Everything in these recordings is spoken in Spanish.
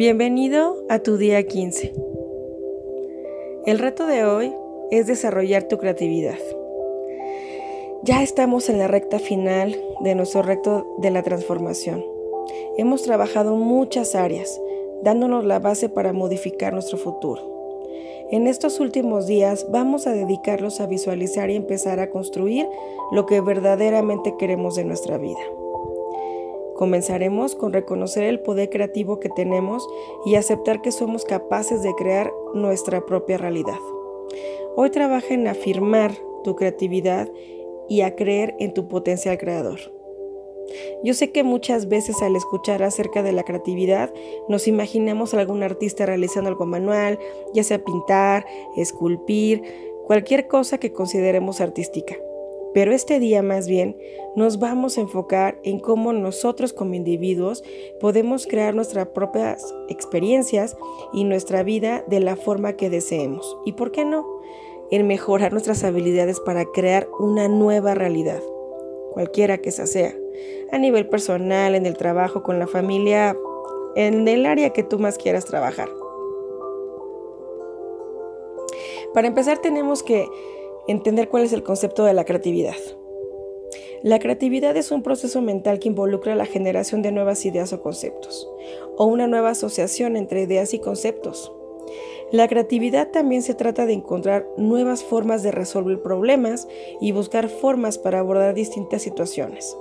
Bienvenido a tu día 15. El reto de hoy es desarrollar tu creatividad. Ya estamos en la recta final de nuestro reto de la transformación. Hemos trabajado muchas áreas, dándonos la base para modificar nuestro futuro. En estos últimos días vamos a dedicarlos a visualizar y empezar a construir lo que verdaderamente queremos de nuestra vida. Comenzaremos con reconocer el poder creativo que tenemos y aceptar que somos capaces de crear nuestra propia realidad. Hoy trabaja en afirmar tu creatividad y a creer en tu potencial creador. Yo sé que muchas veces al escuchar acerca de la creatividad nos imaginamos a algún artista realizando algo manual, ya sea pintar, esculpir, cualquier cosa que consideremos artística. Pero este día más bien nos vamos a enfocar en cómo nosotros como individuos podemos crear nuestras propias experiencias y nuestra vida de la forma que deseemos. ¿Y por qué no? En mejorar nuestras habilidades para crear una nueva realidad, cualquiera que esa sea, a nivel personal, en el trabajo, con la familia, en el área que tú más quieras trabajar. Para empezar tenemos que entender cuál es el concepto de la creatividad. La creatividad es un proceso mental que involucra la generación de nuevas ideas o conceptos, o una nueva asociación entre ideas y conceptos. La creatividad también se trata de encontrar nuevas formas de resolver problemas y buscar formas para abordar distintas situaciones.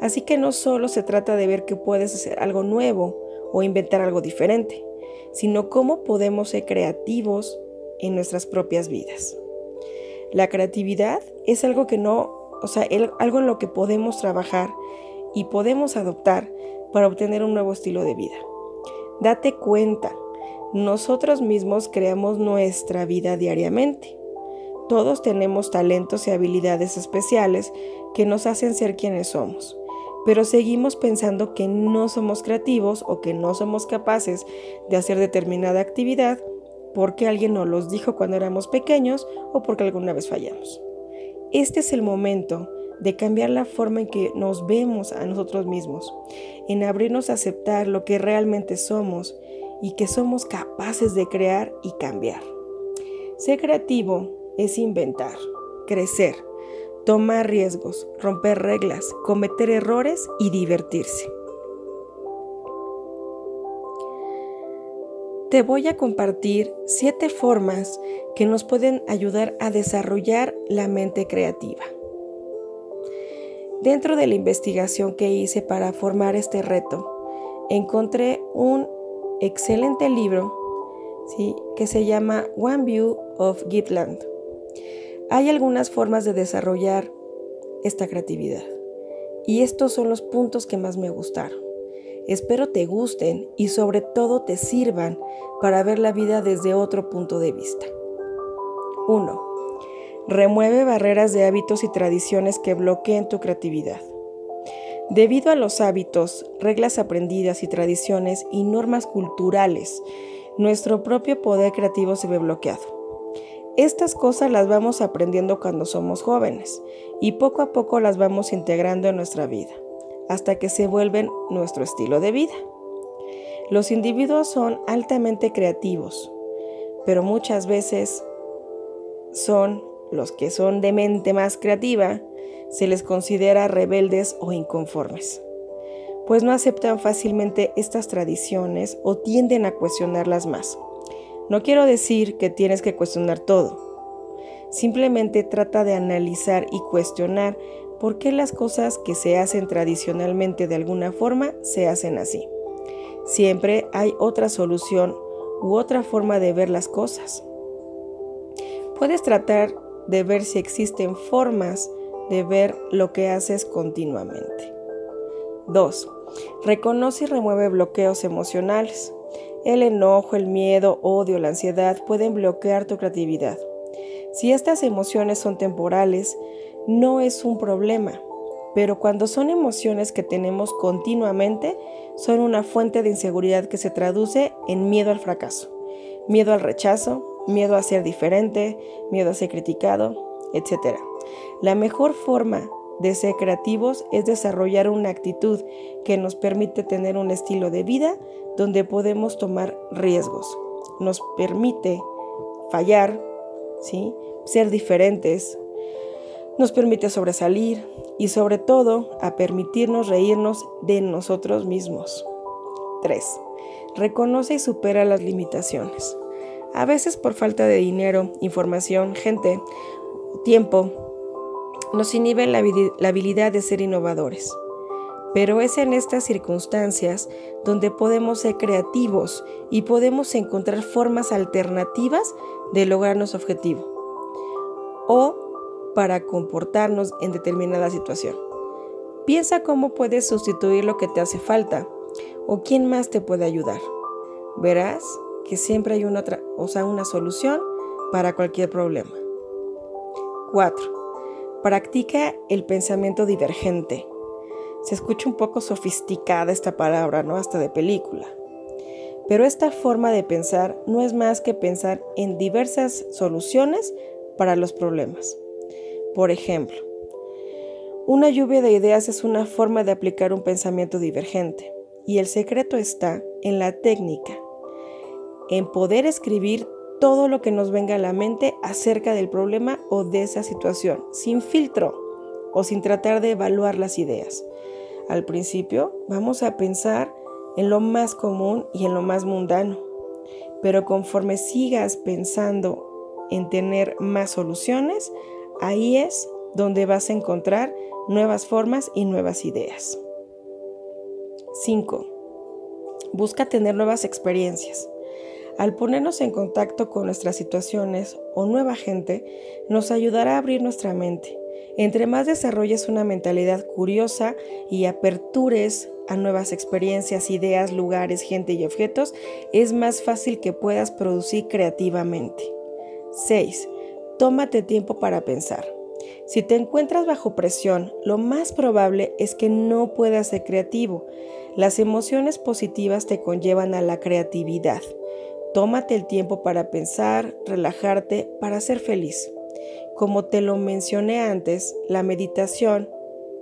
Así que no solo se trata de ver que puedes hacer algo nuevo o inventar algo diferente, sino cómo podemos ser creativos en nuestras propias vidas. La creatividad es algo que no, o sea, algo en lo que podemos trabajar y podemos adoptar para obtener un nuevo estilo de vida. Date cuenta, nosotros mismos creamos nuestra vida diariamente. Todos tenemos talentos y habilidades especiales que nos hacen ser quienes somos, pero seguimos pensando que no somos creativos o que no somos capaces de hacer determinada actividad porque alguien nos los dijo cuando éramos pequeños o porque alguna vez fallamos. Este es el momento de cambiar la forma en que nos vemos a nosotros mismos, en abrirnos a aceptar lo que realmente somos y que somos capaces de crear y cambiar. Ser creativo es inventar, crecer, tomar riesgos, romper reglas, cometer errores y divertirse. Te voy a compartir siete formas que nos pueden ayudar a desarrollar la mente creativa. Dentro de la investigación que hice para formar este reto, encontré un excelente libro que se llama One View of Gitland. Hay algunas formas de desarrollar esta creatividad y estos son los puntos que más me gustaron. Espero te gusten y sobre todo te sirvan para ver la vida desde otro punto de vista. 1. Remueve barreras de hábitos y tradiciones que bloqueen tu creatividad. Debido a los hábitos, reglas aprendidas y tradiciones y normas culturales, nuestro propio poder creativo se ve bloqueado. Estas cosas las vamos aprendiendo cuando somos jóvenes y poco a poco las vamos integrando en nuestra vida hasta que se vuelven nuestro estilo de vida. Los individuos son altamente creativos, pero muchas veces son los que son de mente más creativa, se les considera rebeldes o inconformes, pues no aceptan fácilmente estas tradiciones o tienden a cuestionarlas más. No quiero decir que tienes que cuestionar todo, simplemente trata de analizar y cuestionar por qué las cosas que se hacen tradicionalmente de alguna forma se hacen así. Siempre hay otra solución u otra forma de ver las cosas. Puedes tratar de ver si existen formas de ver lo que haces continuamente. 2. Reconoce y remueve bloqueos emocionales. El enojo, el miedo, odio, la ansiedad pueden bloquear tu creatividad. Si estas emociones son temporales, no es un problema, pero cuando son emociones que tenemos continuamente, son una fuente de inseguridad que se traduce en miedo al fracaso, miedo al rechazo, miedo a ser diferente, miedo a ser criticado, etc. La mejor forma de ser creativos es desarrollar una actitud que nos permite tener un estilo de vida donde podemos tomar riesgos. Nos permite fallar, ¿sí? ser diferentes, nos permite sobresalir y sobre todo a permitirnos reírnos de nosotros mismos. 3. Reconoce y supera las limitaciones. A veces por falta de dinero, información, gente, tiempo, nos inhibe la, habilidad de ser innovadores. Pero es en estas circunstancias donde podemos ser creativos y podemos encontrar formas alternativas de lograr nuestro objetivo o para comportarnos en determinada situación. Piensa cómo puedes sustituir lo que te hace falta o quién más te puede ayudar. Verás que siempre hay una, o sea, una solución para cualquier problema. 4. Practica el pensamiento divergente. Se escucha un poco sofisticada esta palabra, ¿no? Hasta de película. Pero esta forma de pensar no es más que pensar en diversas soluciones para los problemas. Por ejemplo, una lluvia de ideas es una forma de aplicar un pensamiento divergente y el secreto está en la técnica, en poder escribir todo lo que nos venga a la mente acerca del problema o de esa situación, sin filtro o sin tratar de evaluar las ideas. Al principio vamos a pensar en lo más común y en lo más mundano, pero conforme sigas pensando en tener más soluciones, ahí es donde vas a encontrar nuevas formas y nuevas ideas. 5. Busca tener nuevas experiencias. Al ponernos en contacto con nuestras situaciones o nueva gente, nos ayudará a abrir nuestra mente. Entre más desarrolles una mentalidad curiosa y apertures a nuevas experiencias, ideas, lugares, gente y objetos, es más fácil que puedas producir creativamente. 6. Tómate tiempo para pensar. Si te encuentras bajo presión, lo más probable es que no puedas ser creativo. Las emociones positivas te conllevan a la creatividad. Tómate el tiempo para pensar, relajarte, para ser feliz. Como te lo mencioné antes, la meditación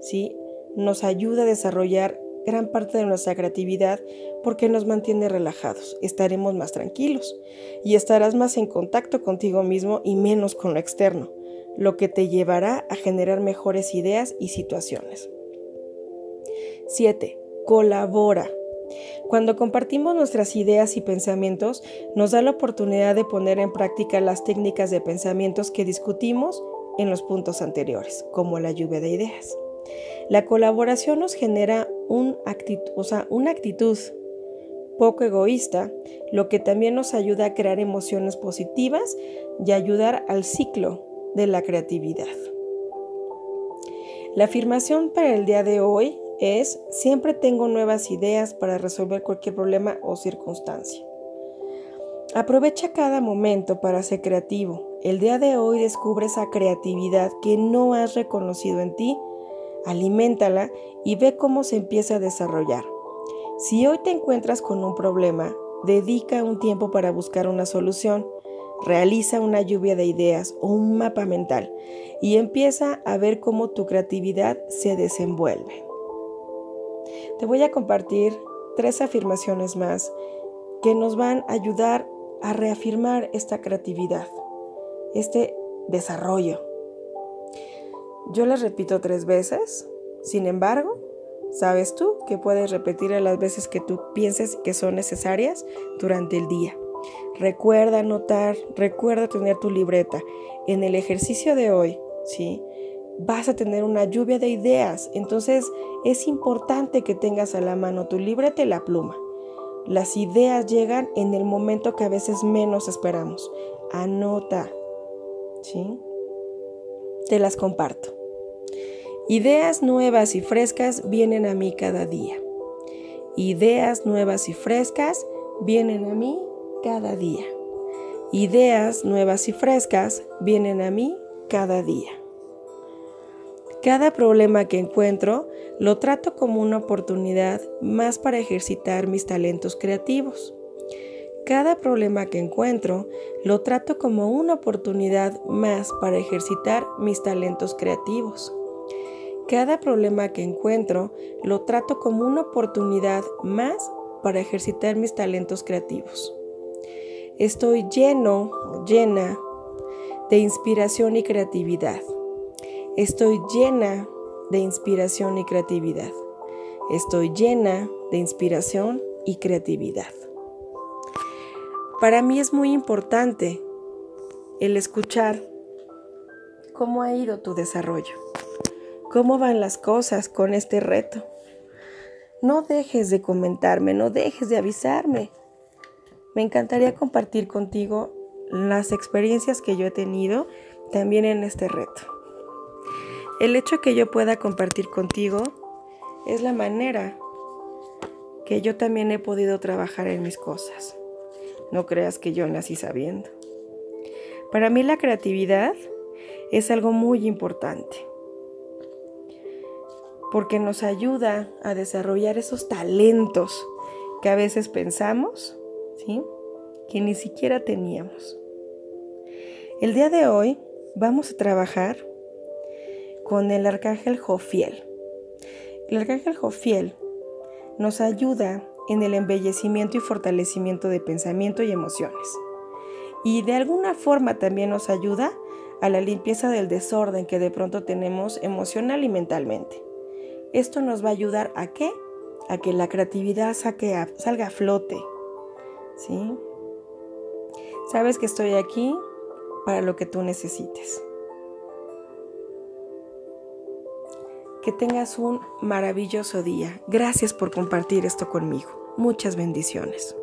¿sí? nos ayuda a desarrollar gran parte de nuestra creatividad porque nos mantiene relajados, estaremos más tranquilos y estarás más en contacto contigo mismo y menos con lo externo lo que te llevará a generar mejores ideas y situaciones. 7. Colabora. Cuando compartimos nuestras ideas y pensamientos, nos da la oportunidad de poner en práctica las técnicas de pensamientos que discutimos en los puntos anteriores, como la lluvia de ideas. La colaboración nos genera una actitud poco egoísta, lo que también nos ayuda a crear emociones positivas y ayudar al ciclo de la creatividad. La afirmación para el día de hoy es, siempre tengo nuevas ideas para resolver cualquier problema o circunstancia. Aprovecha cada momento para ser creativo. El día de hoy descubre esa creatividad que no has reconocido en ti, aliméntala y ve cómo se empieza a desarrollar. Si hoy te encuentras con un problema, dedica un tiempo para buscar una solución Realiza una lluvia de ideas o un mapa mental y empieza a ver cómo tu creatividad se desenvuelve. Te voy a compartir tres afirmaciones más que nos van a ayudar a reafirmar esta creatividad, este desarrollo. Yo las repito tres veces, sin embargo, sabes tú que puedes repetir las veces que tú pienses que son necesarias durante el día. Recuerda anotar, recuerda tener tu libreta. En el ejercicio de hoy, ¿sí? Vas a tener una lluvia de ideas. Entonces es importante que tengas a la mano tu libreta y la pluma. Las ideas llegan en el momento que a veces menos esperamos. Anota, ¿sí? Te las comparto. Ideas nuevas y frescas vienen a mí cada día. Ideas nuevas y frescas vienen a mí cada día. Ideas nuevas y frescas vienen a mí cada día. Cada problema que encuentro lo trato como una oportunidad más para ejercitar mis talentos creativos. Cada problema que encuentro lo trato como una oportunidad más para ejercitar mis talentos creativos. Cada problema que encuentro lo trato como una oportunidad más para ejercitar mis talentos creativos. Estoy lleno, llena de inspiración y creatividad. Estoy llena de inspiración y creatividad. Estoy llena de inspiración y creatividad. Para mí es muy importante el escuchar cómo ha ido tu desarrollo, cómo van las cosas con este reto. No dejes de comentarme, no dejes de avisarme. Me encantaría compartir contigo las experiencias que yo he tenido también en este reto. El hecho que yo pueda compartir contigo es la manera que yo también he podido trabajar en mis cosas. No creas que yo nací sabiendo. Para mí la creatividad es algo muy importante porque nos ayuda a desarrollar esos talentos que a veces pensamos, ¿sí? Que ni siquiera teníamos. El día de hoy vamos a trabajar con el arcángel Jofiel. El arcángel Jofiel nos ayuda en el embellecimiento y fortalecimiento de pensamiento y emociones. Y de alguna forma también nos ayuda a la limpieza del desorden que de pronto tenemos emocional y mentalmente. Esto nos va a ayudar a qué? A que la creatividad salga a flote. ¿Sí? Sabes que estoy aquí para lo que tú necesites. Que tengas un maravilloso día. Gracias por compartir esto conmigo. Muchas bendiciones.